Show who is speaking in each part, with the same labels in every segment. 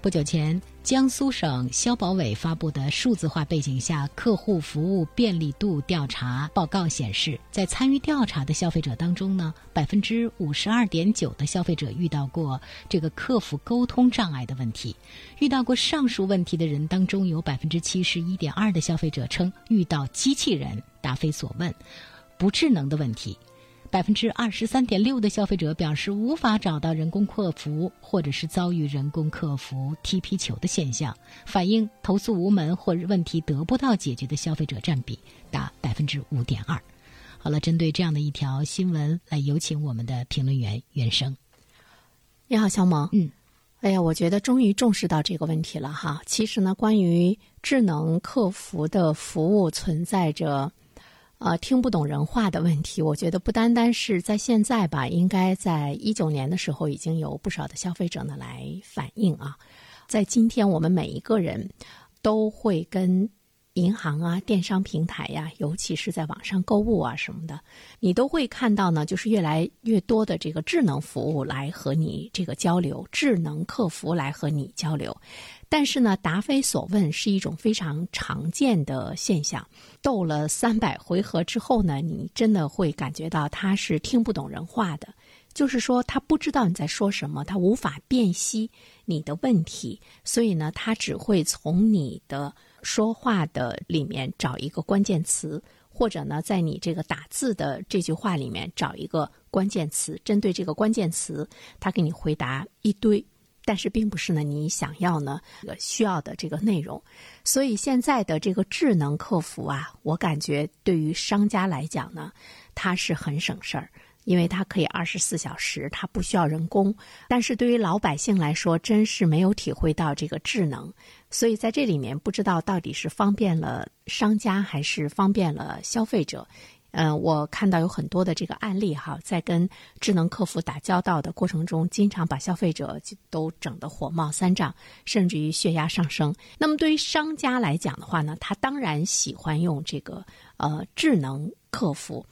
Speaker 1: 不久前，江苏省消保委发布的数字化背景下客户服务便利度调查报告显示，在参与调查的消费者当中呢，百分之五十二点九的消费者遇到过这个客服沟通障碍的问题。遇到过上述问题的人当中，有百分之七十一点二的消费者称遇到机器人答非所问、不智能的问题。百分之二十三点六的消费者表示无法找到人工客服，或者是遭遇人工客服踢皮球的现象，反映投诉无门或者问题得不到解决的消费者占比达百分之五点二。好了，针对这样的一条新闻，来有请我们的评论员袁生。
Speaker 2: 你好，小萌。
Speaker 1: 嗯，
Speaker 2: 哎呀，我觉得终于重视到这个问题了哈。其实呢，关于智能客服的服务存在着。呃，听不懂人话的问题，我觉得不单单是在现在吧，应该在一九年的时候，已经有不少的消费者呢来反映啊。在今天，我们每一个人都会跟银行啊、电商平台呀，尤其是在网上购物啊什么的，你都会看到呢，就是越来越多的这个智能服务来和你这个交流，智能客服来和你交流。但是呢，答非所问是一种非常常见的现象。斗了三百回合之后呢，你真的会感觉到他是听不懂人话的，就是说他不知道你在说什么，他无法辨析你的问题，所以呢，他只会从你的说话的里面找一个关键词，或者呢，在你这个打字的这句话里面找一个关键词，针对这个关键词，他给你回答一堆。但是并不是呢，你想要呢，需要的这个内容，所以现在的这个智能客服啊，我感觉对于商家来讲呢，它是很省事儿，因为它可以二十四小时，它不需要人工。但是对于老百姓来说，真是没有体会到这个智能，所以在这里面不知道到底是方便了商家还是方便了消费者。嗯，我看到有很多的这个案例哈，在跟智能客服打交道的过程中，经常把消费者都整得火冒三丈，甚至于血压上升。那么对于商家来讲的话呢，他当然喜欢用这个呃智能客服，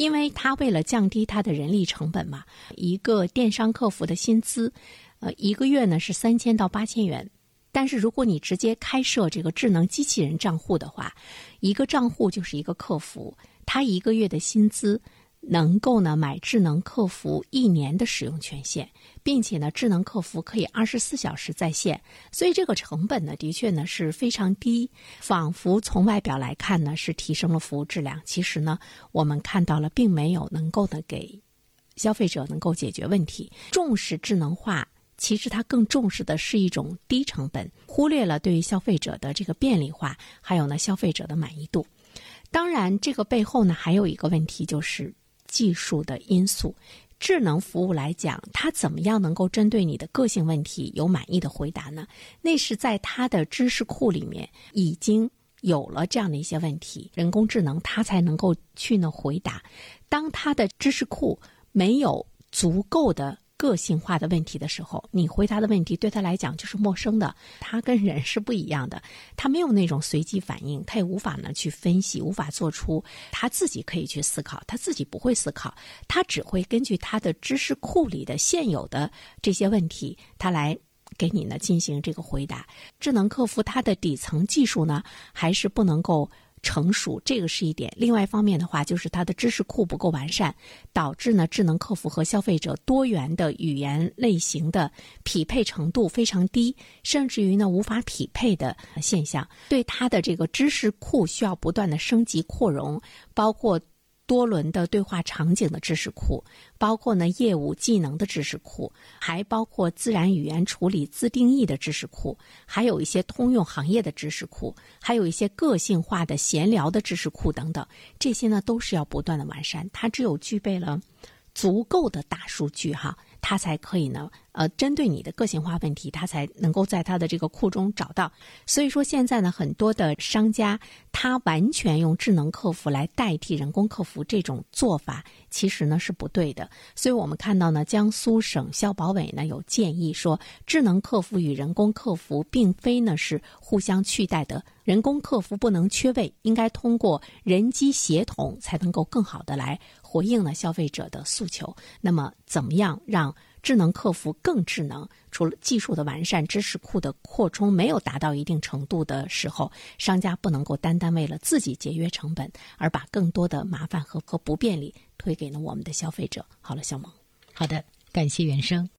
Speaker 2: 因为他为了降低他的人力成本嘛。一个电商客服的薪资，呃，一个月呢是三千到八千元，但是如果你直接开设这个智能机器人账户的话，一个账户就是一个客服。他一个月的薪资能够呢买智能客服一年的使用权限，并且呢智能客服可以二十四小时在线，所以这个成本呢的确呢是非常低，仿佛从外表来看呢是提升了服务质量，其实呢我们看到了并没有能够呢给消费者能够解决问题。重视智能化，其实它更重视的是一种低成本，忽略了对于消费者的这个便利化，还有呢消费者的满意度。当然，这个背后呢，还有一个问题，就是技术的因素。智能服务来讲，它怎么样能够针对你的个性问题有满意的回答呢？那是在它的知识库里面已经有了这样的一些问题，人工智能它才能够去呢回答。当它的知识库没有足够的。个性化的问题的时候，你回答的问题对他来讲就是陌生的，他跟人是不一样的，他没有那种随机反应，他也无法呢去分析，无法做出他自己可以去思考，他自己不会思考，他只会根据他的知识库里的现有的这些问题，他来给你呢进行这个回答。智能客服它的底层技术呢，还是不能够。成熟，这个是一点。另外一方面的话，就是它的知识库不够完善，导致呢智能客服和消费者多元的语言类型的匹配程度非常低，甚至于呢无法匹配的现象。对它的这个知识库需要不断的升级扩容，包括。多轮的对话场景的知识库，包括呢业务技能的知识库，还包括自然语言处理自定义的知识库，还有一些通用行业的知识库，还有一些个性化的闲聊的知识库等等。这些呢都是要不断的完善。它只有具备了足够的大数据，哈。它才可以呢，呃，针对你的个性化问题，它才能够在它的这个库中找到。所以说，现在呢，很多的商家他完全用智能客服来代替人工客服，这种做法其实呢是不对的。所以我们看到呢，江苏省消保委呢有建议说，智能客服与人工客服并非呢是互相取代的。人工客服不能缺位，应该通过人机协同才能够更好的来回应呢消费者的诉求。那么，怎么样让智能客服更智能？除了技术的完善、知识库的扩充没有达到一定程度的时候，商家不能够单单为了自己节约成本，而把更多的麻烦和和不便利推给了我们的消费者。好了，小萌，
Speaker 1: 好的，感谢原生。